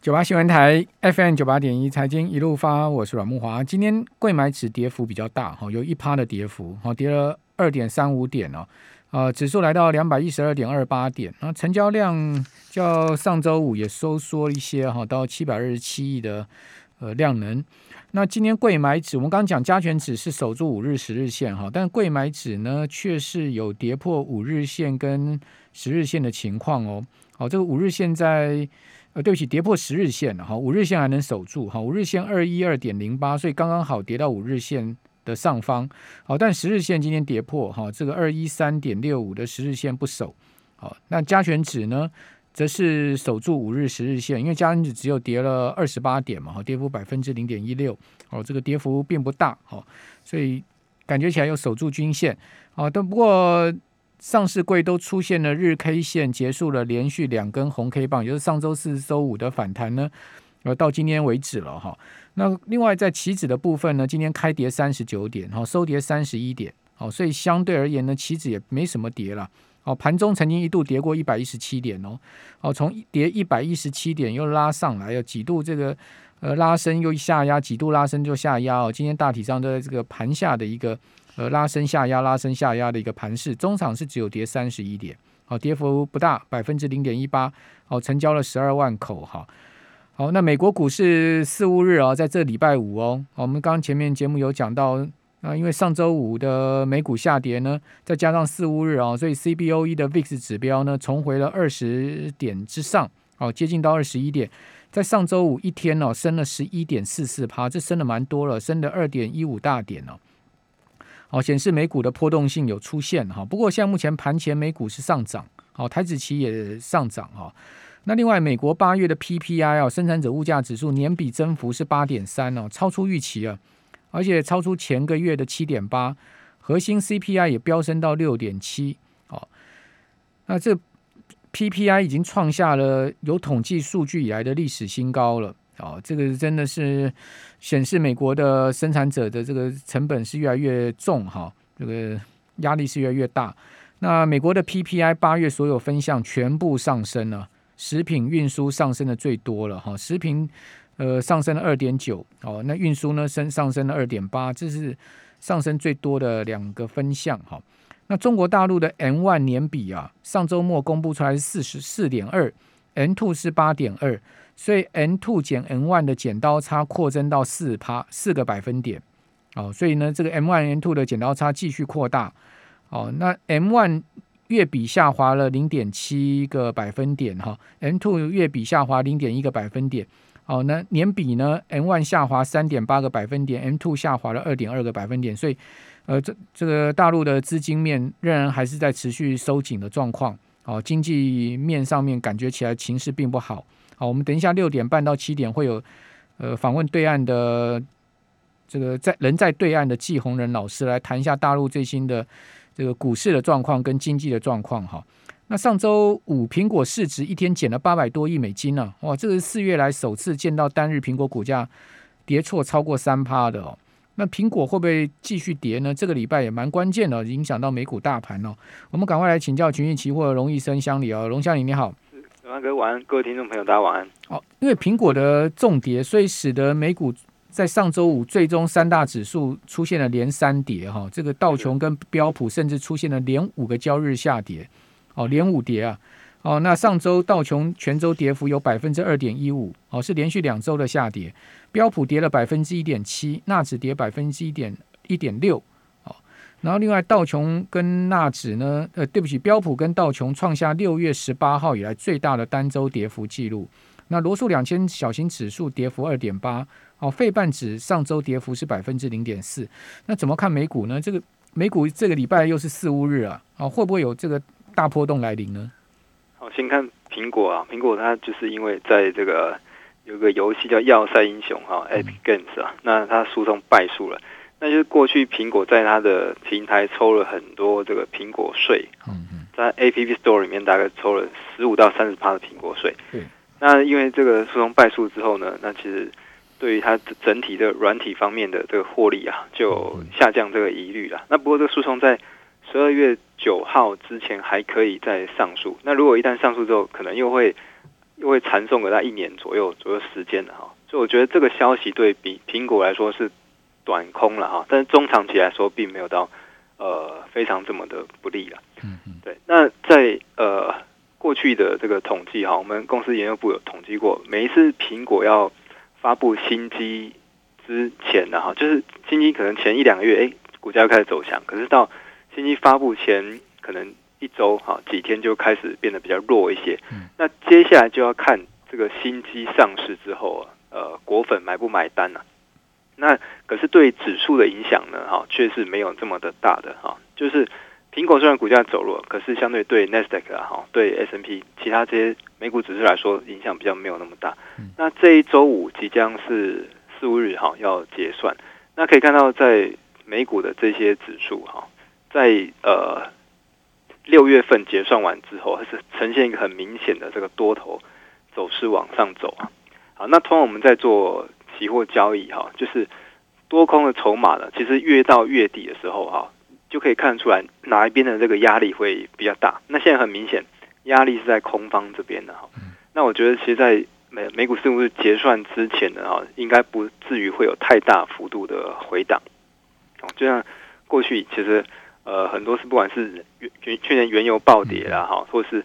九八新闻台 FM 九八点一财经一路发，我是阮木华。今天贵买指跌幅比较大，哈，有一趴的跌幅，哈，跌了二点三五点哦，呃，指数来到两百一十二点二八点，那成交量较上周五也收缩一些，哈，到七百二十七亿的呃量能。那今天贵买指，我们刚刚讲加权指是守住五日、十日线，哈，但贵买指呢却是有跌破五日线跟十日线的情况哦。好，这个五日线在。呃，对不起，跌破十日线了哈，五日线还能守住哈，五日线二一二点零八，所以刚刚好跌到五日线的上方。好，但十日线今天跌破哈，这个二一三点六五的十日线不守。好，那加权指呢，则是守住五日十日线，因为加权指只有跌了二十八点嘛，哈，跌幅百分之零点一六。哦，这个跌幅并不大，哈，所以感觉起来又守住均线。好，但不过。上市柜都出现了日 K 线，结束了连续两根红 K 棒，也就是上周四、周五的反弹呢，呃，到今天为止了哈。那另外在期指的部分呢，今天开跌三十九点，哈，收跌三十一点，好，所以相对而言呢，期指也没什么跌了。哦，盘中曾经一度跌过一百一十七点哦，哦，从跌一百一十七点又拉上来，有几度这个呃拉升又下压，几度拉升就下压哦。今天大体上都在这个盘下的一个。呃，拉升下压，拉升下压的一个盘势，中场是只有跌三十一点，好，跌幅不大，百分之零点一八，好，成交了十二万口，哈，好，那美国股市四五日啊，在这礼拜五哦，我们刚前面节目有讲到，啊，因为上周五的美股下跌呢，再加上四五日啊，所以 CBOE 的 VIX 指标呢，重回了二十点之上，好，接近到二十一点，在上周五一天哦，升了十一点四四趴，这升的蛮多了，升了二点一五大点哦。好，显示美股的波动性有出现哈，不过现在目前盘前美股是上涨，好，台子期也上涨哈。那另外，美国八月的 PPI 啊，生产者物价指数年比增幅是八点三哦，超出预期啊，而且超出前个月的七点八，核心 CPI 也飙升到六点七，好，那这 PPI 已经创下了有统计数据以来的历史新高了。哦，这个真的是显示美国的生产者的这个成本是越来越重哈，这个压力是越来越大。那美国的 PPI 八月所有分项全部上升了，食品运输上升的最多了哈，食品呃上升了二点九，哦，那运输呢升上升了二点八，这是上升最多的两个分项哈。那中国大陆的 N one 年比啊，上周末公布出来是四十四点二，N two 是八点二。所以 N two 减 N one 的剪刀差扩增到四趴四个百分点，哦，所以呢，这个 M one N two 的剪刀差继续扩大，哦，那 M one 月比下滑了零点七个百分点，哈，N two 月比下滑零点一个百分点，哦，那年比呢，N one 下滑三点八个百分点，N two 下滑了二点二个百分点，所以，呃，这这个大陆的资金面仍然还是在持续收紧的状况，哦，经济面上面感觉起来情势并不好。好，我们等一下六点半到七点会有，呃，访问对岸的这个在人在对岸的季红仁老师来谈一下大陆最新的这个股市的状况跟经济的状况哈。那上周五苹果市值一天减了八百多亿美金呢，哇，这个是四月来首次见到单日苹果股价跌错超过三趴的哦。那苹果会不会继续跌呢？这个礼拜也蛮关键的，影响到美股大盘哦。我们赶快来请教群益期货的龙医生乡里哦，龙乡里你好。晚安，各位听众朋友，大家晚安。好，因为苹果的重跌，所以使得美股在上周五最终三大指数出现了连三跌哈。这个道琼跟标普甚至出现了连五个交易日下跌，哦，连五跌啊。哦，那上周道琼全周跌幅有百分之二点一五，哦，是连续两周的下跌。标普跌了百分之一点七，纳指跌百分之一点一点六。然后，另外道琼跟纳指呢，呃，对不起，标普跟道琼创下六月十八号以来最大的单周跌幅记录。那罗素两千小型指数跌幅二点八，哦，费半指上周跌幅是百分之零点四。那怎么看美股呢？这个美股这个礼拜又是四五日啊，啊，会不会有这个大波动来临呢？好，先看苹果啊，苹果它就是因为在这个有个游戏叫《要塞英雄》哈，Epic Games 啊，那它诉讼败诉了。那就是过去苹果在它的平台抽了很多这个苹果税，在 App Store 里面大概抽了十五到三十趴的苹果税。那因为这个诉讼败诉之后呢，那其实对于它整体的软体方面的这个获利啊，就下降这个疑虑了。那不过这个诉讼在十二月九号之前还可以再上诉。那如果一旦上诉之后，可能又会又会缠送个在一年左右左右时间的哈，所以我觉得这个消息对比苹果来说是短空了哈，但是中长期来说并没有到呃非常这么的不利了。嗯嗯，对。那在呃过去的这个统计哈，我们公司研究部有统计过，每一次苹果要发布新机之前呢哈，就是新机可能前一两个月，哎，股价就开始走强，可是到新机发布前可能。一周哈几天就开始变得比较弱一些，那接下来就要看这个新机上市之后，呃，果粉买不买单呢？那可是对指数的影响呢，哈，却是没有这么的大的哈。就是苹果虽然股价走弱，可是相对对 Nasdaq 啊，哈，对 S N P 其他这些美股指数来说，影响比较没有那么大。那这一周五即将是四五日哈要结算，那可以看到在美股的这些指数哈，在呃。六月份结算完之后，还是呈现一个很明显的这个多头走势往上走啊。好，那通常我们在做期货交易哈，就是多空的筹码呢，其实越到月底的时候哈，就可以看出来哪一边的这个压力会比较大。那现在很明显，压力是在空方这边的哈。那我觉得，其实，在美美股四五日结算之前呢，哈，应该不至于会有太大幅度的回档。哦，就像过去其实。呃，很多是不管是原去年原油暴跌啦，哈，或是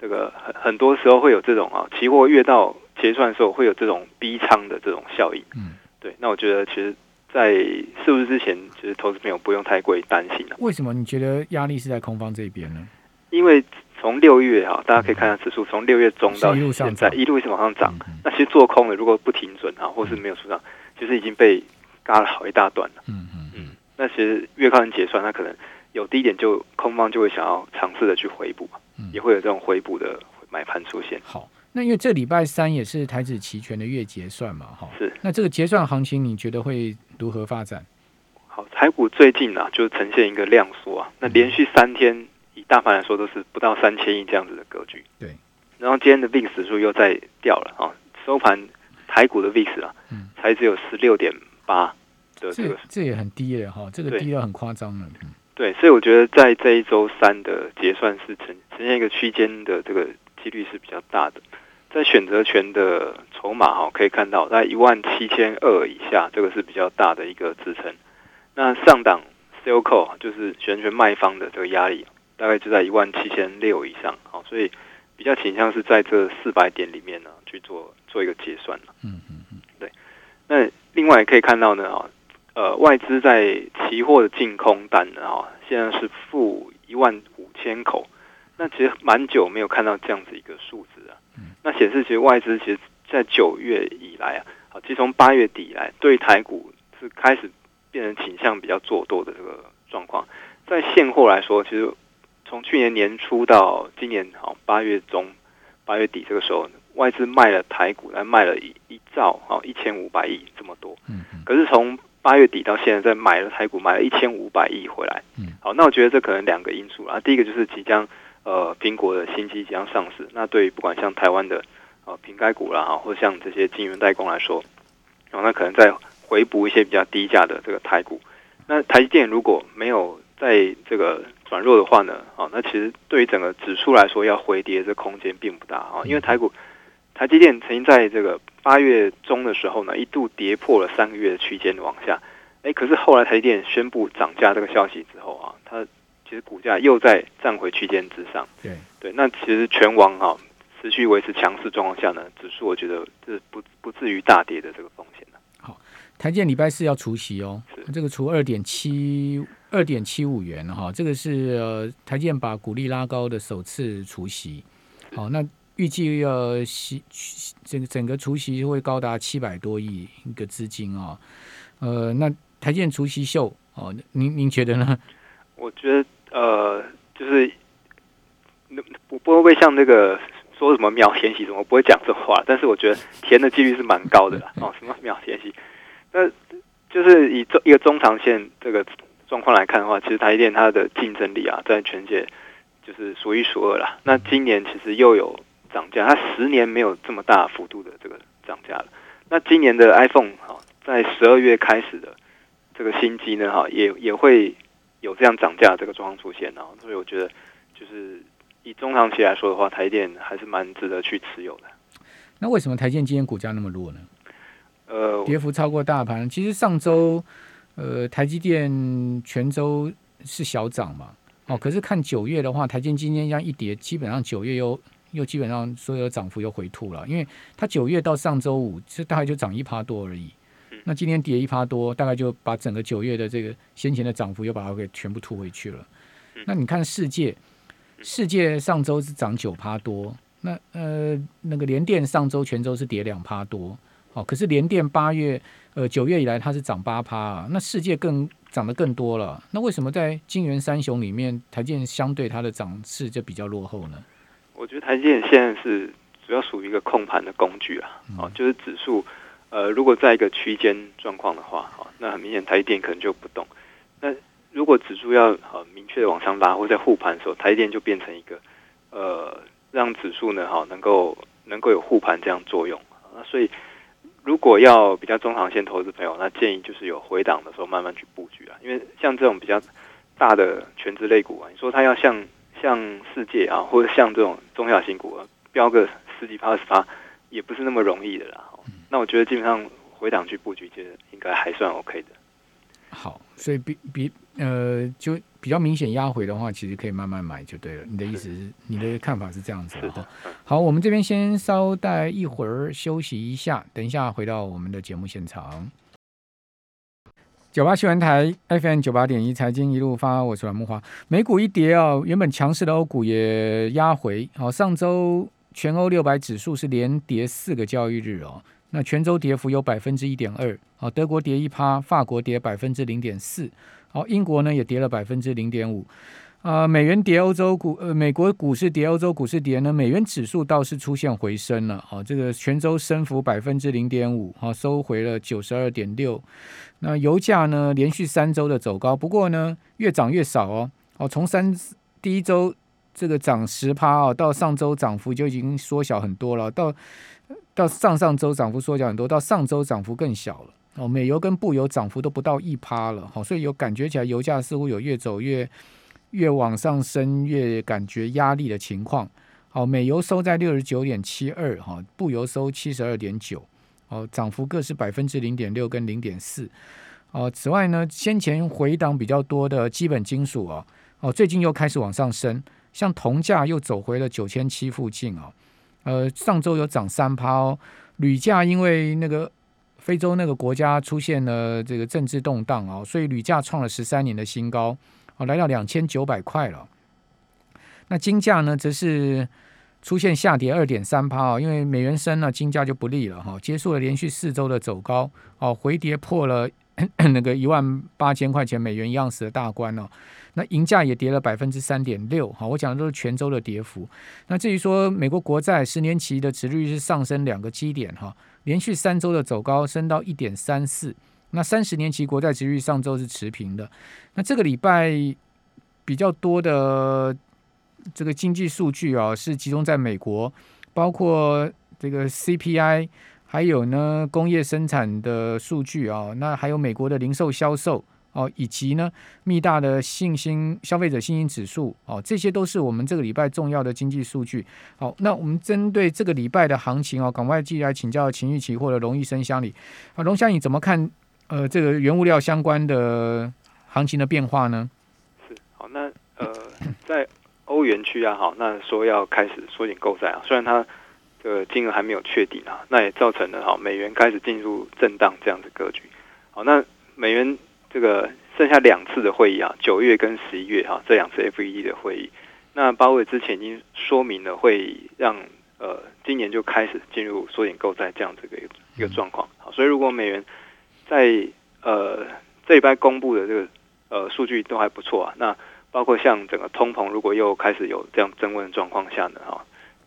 这个很很多时候会有这种啊，期货越到结算的时候会有这种逼仓的这种效应。嗯，对。那我觉得其实，在是不是之前，其实投资朋友不用太过于担心了。为什么你觉得压力是在空方这边呢？因为从六月哈，大家可以看下指数从六月中到现在一路一直往上涨。那其实做空的如果不停准啊，或是没有出场，其实已经被嘎了好一大段了。嗯嗯嗯。那其实越靠近结算，那可能。有低点就空方就会想要尝试的去回补，也会有这种回补的买盘出现。好，那因为这礼拜三也是台指期权的月结算嘛，哈，是。那这个结算行情你觉得会如何发展？好，台股最近呢就呈现一个量缩啊，那连续三天以大盘来说都是不到三千亿这样子的格局。对。然后今天的 VIX 指数又在掉了啊，收盘台股的 VIX 啊，嗯，才只有十六点八的这个，这也很低了哈，这个低到很夸张了。对，所以我觉得在这一周三的结算是呈呈现一个区间的这个几率是比较大的，在选择权的筹码哈，可以看到在一万七千二以下，这个是比较大的一个支撑。那上档 sell call 就是选择权卖方的这个压力，大概就在一万七千六以上，好，所以比较倾向是在这四百点里面呢去做做一个结算嗯嗯嗯，对。那另外也可以看到呢，啊。呃，外资在期货的净空单呢，哈，现在是负一万五千口，那其实蛮久没有看到这样子一个数字啊。那显示其实外资其实，在九月以来啊，好，其实从八月底以来，对台股是开始变成倾向比较做多的这个状况。在现货来说，其实从去年年初到今年好八月中、八月底这个时候，外资卖了台股，来卖了一一兆，好一千五百亿这么多。嗯嗯。可是从八月底到现在，在买了台股，买了一千五百亿回来。嗯，好，那我觉得这可能两个因素啦。第一个就是即将呃苹果的新机即将上市，那对于不管像台湾的呃瓶盖股啦，或者像这些晶圆代工来说，然后那可能再回补一些比较低价的这个台股。那台积电如果没有在这个转弱的话呢，啊，那其实对于整个指数来说，要回跌这空间并不大啊，因为台股。台积电曾经在这个八月中的时候呢，一度跌破了三个月的区间往下，哎，可是后来台积电宣布涨价这个消息之后啊，它其实股价又在站回区间之上。对对，那其实全网哈持续维持强势状况下呢，指数我觉得这不不至于大跌的这个风险的。好，台积电礼拜四要除息哦，这个除二点七二点七五元哈，这个是呃台建把股利拉高的首次除息。好，那。预计要息整整个除息会高达七百多亿一个资金啊，呃，那台建除息秀哦，您您觉得呢？我觉得呃，就是不不会像那个说什么秒填息什么，不会讲这话，但是我觉得填的几率是蛮高的啦。哦，什么秒填息？那就是以中一个中长线这个状况来看的话，其实台电它的竞争力啊，在全界就是数一数二啦。那今年其实又有。涨价，它十年没有这么大幅度的这个涨价了。那今年的 iPhone 哈，在十二月开始的这个新机呢，哈，也也会有这样涨价这个状况出现啊。所以我觉得，就是以中长期来说的话，台电还是蛮值得去持有的。那为什么台建今天股价那么弱呢？呃，跌幅超过大盘。其实上周，呃，台积电全周是小涨嘛，哦，可是看九月的话，台建今天这样一跌，基本上九月又又基本上所有的涨幅又回吐了，因为它九月到上周五，是大概就涨一趴多而已。那今天跌一趴多，大概就把整个九月的这个先前的涨幅又把它给全部吐回去了。那你看世界，世界上周是涨九趴多，那呃那个联电上周全周是跌两趴多。哦，可是联电八月，呃九月以来它是涨八趴啊，那世界更涨得更多了。那为什么在金元三雄里面，台建相对它的涨势就比较落后呢？我觉得台建现在是主要属于一个控盘的工具啊，哦，就是指数，呃，如果在一个区间状况的话，哦，那很明显台电可能就不动。那如果指数要呃明确的往上拉，或在护盘的时候，台电就变成一个呃让指数呢，哈，能够能够有护盘这样作用啊，所以。如果要比较中长线投资朋友，那建议就是有回档的时候慢慢去布局啊。因为像这种比较大的全职类股啊，你说它要像像世界啊，或者像这种中小型股啊，飙个十几趴、二十趴，也不是那么容易的啦。那我觉得基本上回档去布局，其实应该还算 OK 的。好，所以比比呃，就比较明显压回的话，其实可以慢慢买就对了。你的意思是，你的看法是这样子的。好，我们这边先稍待一会儿休息一下，等一下回到我们的节目现场。九八新闻台 FM 九八点一财经一路发，我是阮木华。美股一跌啊，原本强势的欧股也压回。好，上周全欧六百指数是连跌四个交易日哦。那全周跌幅有百分之一点二，啊，德国跌一趴，法国跌百分之零点四，好，英国呢也跌了百分之零点五，啊，美元跌，欧洲股呃，美国股市跌，欧洲股市跌呢，美元指数倒是出现回升了，好，这个全周升幅百分之零点五，好，收回了九十二点六，那油价呢连续三周的走高，不过呢越涨越少哦，哦，从三第一周这个涨十趴哦，到上周涨幅就已经缩小很多了，到。到上上周涨幅缩小很多，到上周涨幅更小了哦。美油跟布油涨幅都不到一趴了，好，所以有感觉起来油价似乎有越走越越往上升，越感觉压力的情况。好，美油收在六十九点七二，哈，布油收七十二点九，哦，涨幅各是百分之零点六跟零点四。哦，此外呢，先前回档比较多的基本金属哦，哦，最近又开始往上升，像铜价又走回了九千七附近哦。呃，上周有涨三趴哦，铝价因为那个非洲那个国家出现了这个政治动荡啊，所以铝价创了十三年的新高，哦，来到两千九百块了。那金价呢，则是出现下跌二点三趴哦，因为美元升了，金价就不利了哈，结束了连续四周的走高，哦，回跌破了 那个一万八千块钱美元一盎司的大关哦。那银价也跌了百分之三点六，好，我讲的都是全周的跌幅。那至于说美国国债十年期的殖率是上升两个基点，哈，连续三周的走高，升到一点三四。那三十年期国债殖率上周是持平的。那这个礼拜比较多的这个经济数据啊，是集中在美国，包括这个 CPI，还有呢工业生产的数据啊，那还有美国的零售销售。哦，以及呢，密大的信心消费者信心指数哦，这些都是我们这个礼拜重要的经济数据。好，那我们针对这个礼拜的行情哦，赶快继续来请教秦玉琪或者龙医生乡里啊，龙乡你怎么看？呃，这个原物料相关的行情的变化呢？是好，那呃，在欧元区啊，好，那说要开始缩紧购债啊，虽然它呃金额还没有确定啊，那也造成了哈美元开始进入震荡这样子格局。好，那美元。这个剩下两次的会议啊，九月跟十一月哈，这两次 FED 的会议，那鲍威尔之前已经说明了会让呃今年就开始进入缩减购债这样子的一个一个状况。好，所以如果美元在呃这一拜公布的这个呃数据都还不错啊，那包括像整个通膨如果又开始有这样增温的状况下呢，哈，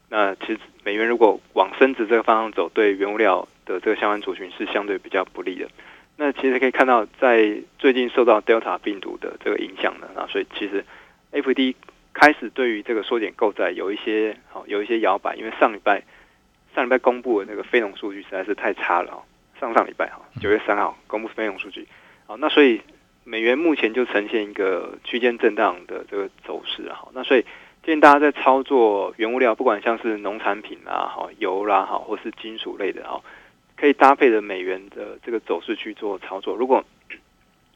那其实美元如果往升值这个方向走，对原物料的这个相关族群是相对比较不利的。那其实可以看到，在最近受到 Delta 病毒的这个影响呢，啊，所以其实 F D 开始对于这个缩减购债有一些好有一些摇摆，因为上礼拜上礼拜公布的那个非农数据实在是太差了，上上礼拜哈九月三号公布非农数据，好，那所以美元目前就呈现一个区间震荡的这个走势，好，那所以建议大家在操作原物料，不管像是农产品啊、哈油啦、哈或是金属类的哈，可以搭配着美元的这个走势去做操作。如果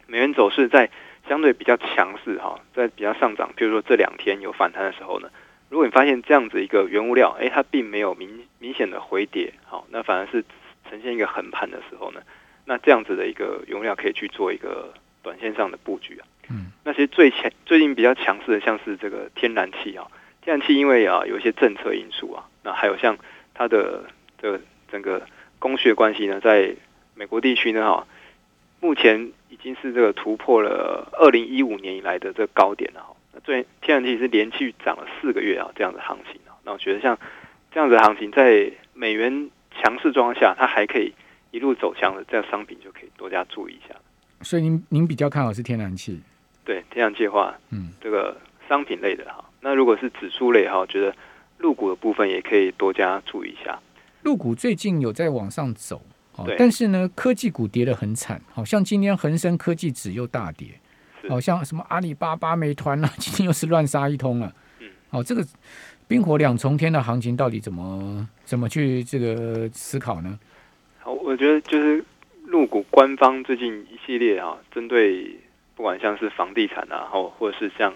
美元走势在相对比较强势哈，在比较上涨，譬如说这两天有反弹的时候呢，如果你发现这样子一个原物料，哎，它并没有明明显的回跌，好，那反而是呈现一个横盘的时候呢，那这样子的一个原物料可以去做一个短线上的布局啊。嗯，那些最强最近比较强势的，像是这个天然气啊，天然气因为啊有一些政策因素啊，那还有像它的这个整个供需关系呢，在美国地区呢哈，目前已经是这个突破了二零一五年以来的这个高点了哈。那最天然气是连续涨了四个月啊，这样的行情啊，那我觉得像这样子的行情，在美元强势状况下，它还可以一路走强的这样商品，就可以多加注意一下。所以您您比较看好是天然气？对天然气化，嗯，这个商品类的哈，那如果是指数类哈，我觉得入股的部分也可以多加注意一下。入股最近有在往上走，对，但是呢，科技股跌得很惨，好像今天恒生科技指又大跌，好像什么阿里巴巴、美团啊，今天又是乱杀一通了。嗯，好，这个冰火两重天的行情到底怎么怎么去这个思考呢？好，我觉得就是入股官方最近一系列啊，针对。不管像是房地产啊，或或者是像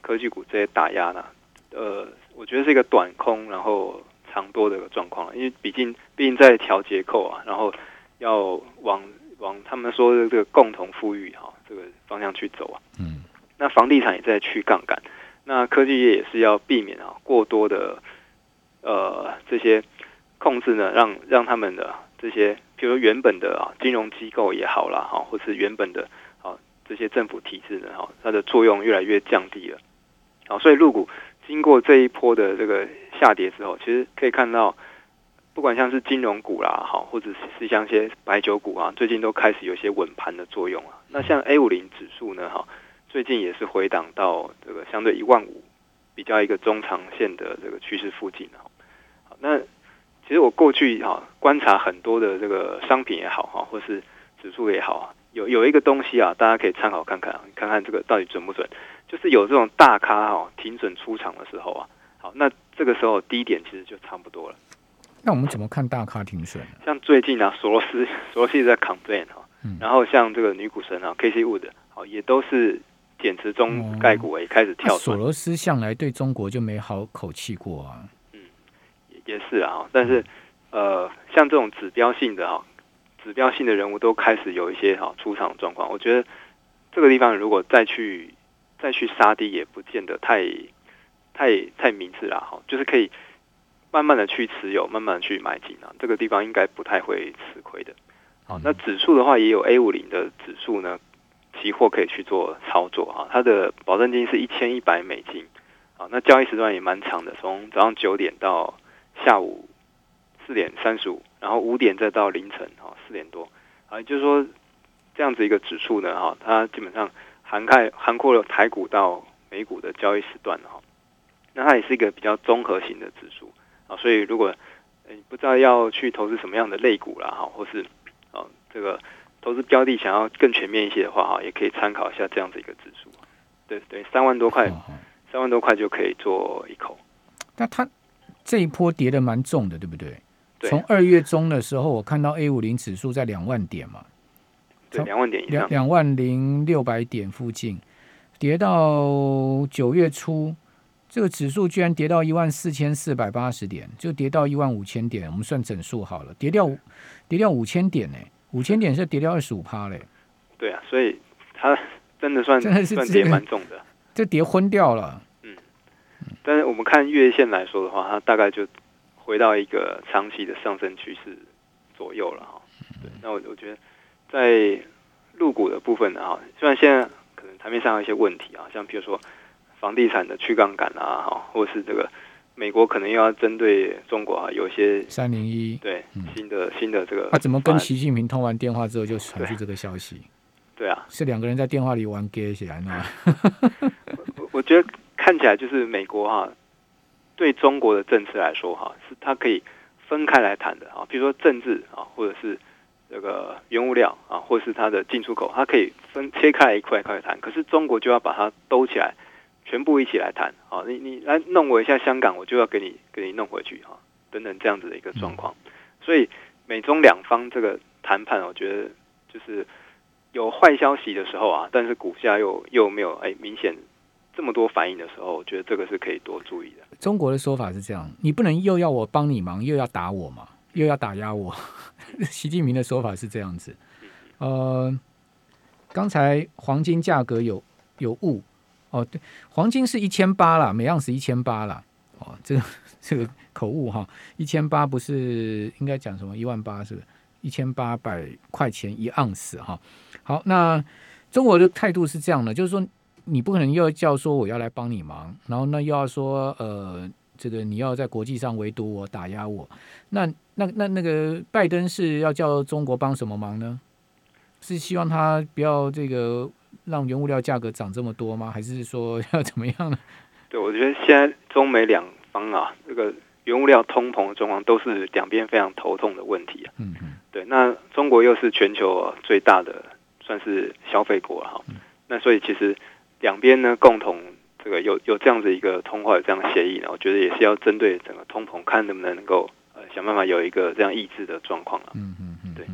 科技股这些打压呢，呃，我觉得是一个短空然后长多的一个状况，因为毕竟毕竟在调结构啊，然后要往往他们说的这个共同富裕哈这个方向去走啊。嗯。那房地产也在去杠杆，那科技业也是要避免啊过多的呃这些控制呢，让让他们的这些，比如原本的啊金融机构也好啦，哈，或是原本的。这些政府体制呢，哈，它的作用越来越降低了，好，所以入股经过这一波的这个下跌之后，其实可以看到，不管像是金融股啦，哈，或者是像一些白酒股啊，最近都开始有些稳盘的作用啊。那像 A 五零指数呢，哈，最近也是回档到这个相对一万五，比较一个中长线的这个趋势附近。好，那其实我过去哈观察很多的这个商品也好哈，或是指数也好啊。有有一个东西啊，大家可以参考看看啊，看看这个到底准不准。就是有这种大咖哈停损出场的时候啊，好，那这个时候低点其实就差不多了。那我们怎么看大咖停损？像最近啊，索罗斯 索罗斯在 complain 哈，然后像这个女股神啊，K C Wood 好，也都是减持中概股也开始跳。索罗斯向来对中国就没好口气过啊。嗯，也也是啊，但是呃，像这种指标性的哈。指标性的人物都开始有一些哈出场状况，我觉得这个地方如果再去再去杀低，也不见得太太太明智了哈，就是可以慢慢的去持有，慢慢的去买进啊，这个地方应该不太会吃亏的。好，那指数的话也有 A 五零的指数呢，期货可以去做操作哈，它的保证金是一千一百美金，啊，那交易时段也蛮长的，从早上九点到下午。四点三十五，然后五点再到凌晨哈四点多，啊，就是说这样子一个指数呢哈，它基本上涵盖涵括了台股到美股的交易时段哈，那它也是一个比较综合型的指数啊，所以如果你不知道要去投资什么样的类股啦哈，或是啊这个投资标的想要更全面一些的话哈，也可以参考一下这样子一个指数，对对，三万多块，三万多块就可以做一口。那它这一波跌的蛮重的，对不对？从二月中的时候，我看到 A 五零指数在两万点嘛，对，两万点以上，两万零六百点附近，跌到九月初，这个指数居然跌到一万四千四百八十点，就跌到一万五千点，我们算整数好了，跌掉跌掉五千点呢，五千点是跌掉二十五趴嘞。对啊，所以它真的算真的是跌蛮重的，这跌昏掉了。嗯，但是我们看月线来说的话，它大概就。回到一个长期的上升趋势左右了哈，对，那我我觉得在入股的部分呢哈，虽然现在可能台面上有一些问题啊，像比如说房地产的去杠杆啊哈，或是这个美国可能又要针对中国啊有一些三零一对新的新的这个，他怎么跟习近平通完电话之后就传出这个消息？对啊，是两个人在电话里玩 gay 起来呢？我我觉得看起来就是美国哈。对中国的政策来说，哈，是它可以分开来谈的啊。比如说政治啊，或者是这个原物料啊，或者是它的进出口，它可以分切开来一块一块谈。可是中国就要把它兜起来，全部一起来谈，好，你你来弄我一下香港，我就要给你给你弄回去，哈，等等这样子的一个状况。所以美中两方这个谈判，我觉得就是有坏消息的时候啊，但是股价又又没有哎明显这么多反应的时候，我觉得这个是可以多注意的。中国的说法是这样，你不能又要我帮你忙，又要打我嘛，又要打压我。习近平的说法是这样子，呃，刚才黄金价格有有误哦，对，黄金是一千八啦，每盎司一千八啦，哦，这个 这个口误哈，一千八不是应该讲什么一万八是不是？一千八百块钱一盎司哈。好，那中国的态度是这样的，就是说你不可能又要叫说我要来帮你忙，然后呢又要说呃。这个你要在国际上围堵我、打压我，那那那那个拜登是要叫中国帮什么忙呢？是希望他不要这个让原物料价格涨这么多吗？还是说要怎么样呢？对，我觉得现在中美两方啊，这个原物料通膨的状况都是两边非常头痛的问题啊。嗯嗯。对，那中国又是全球最大的算是消费国哈，那所以其实两边呢共同。这个有有这样子一个通话有这样的协议呢，我觉得也是要针对整个通膨，看能不能能够呃想办法有一个这样抑制的状况了。嗯嗯嗯，对。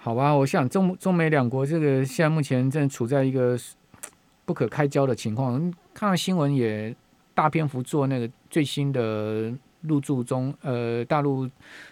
好吧，我想中中美两国这个现在目前正处在一个不可开交的情况，看到新闻也大篇幅做那个最新的。入驻中，呃，大陆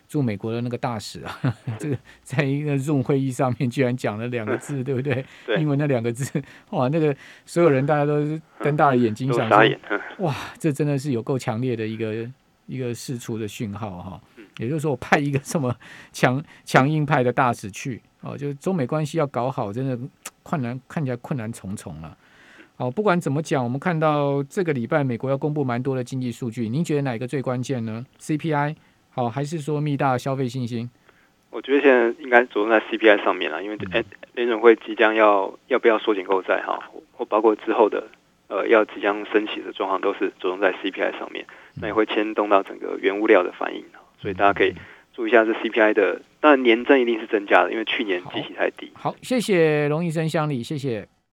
驻美国的那个大使啊，这个在一个 Zoom 会议上面居然讲了两个字，对不对？对。因为那两个字，哇，那个所有人大家都是瞪大了眼睛想说，哇，这真的是有够强烈的一个一个释出的讯号哈。也就是说，我派一个这么强强硬派的大使去，哦，就是中美关系要搞好，真的困难，看起来困难重重了。好，不管怎么讲，我们看到这个礼拜美国要公布蛮多的经济数据，您觉得哪一个最关键呢？CPI 好，还是说密大消费信心？我觉得现在应该着重在 CPI 上面了，因为哎，联准会即将要要不要缩紧购债哈，或包括之后的呃要即将升起的状况，都是着重在 CPI 上面，那也会牵动到整个原物料的反应，所以大家可以注意一下这 CPI 的，当然年增一定是增加的，因为去年基期太低。好，谢谢龙医生乡里，谢谢。